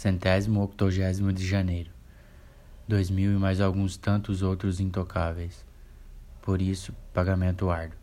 centésimo octogésimo de janeiro, dois mil e mais alguns tantos outros intocáveis. Por isso, pagamento árduo.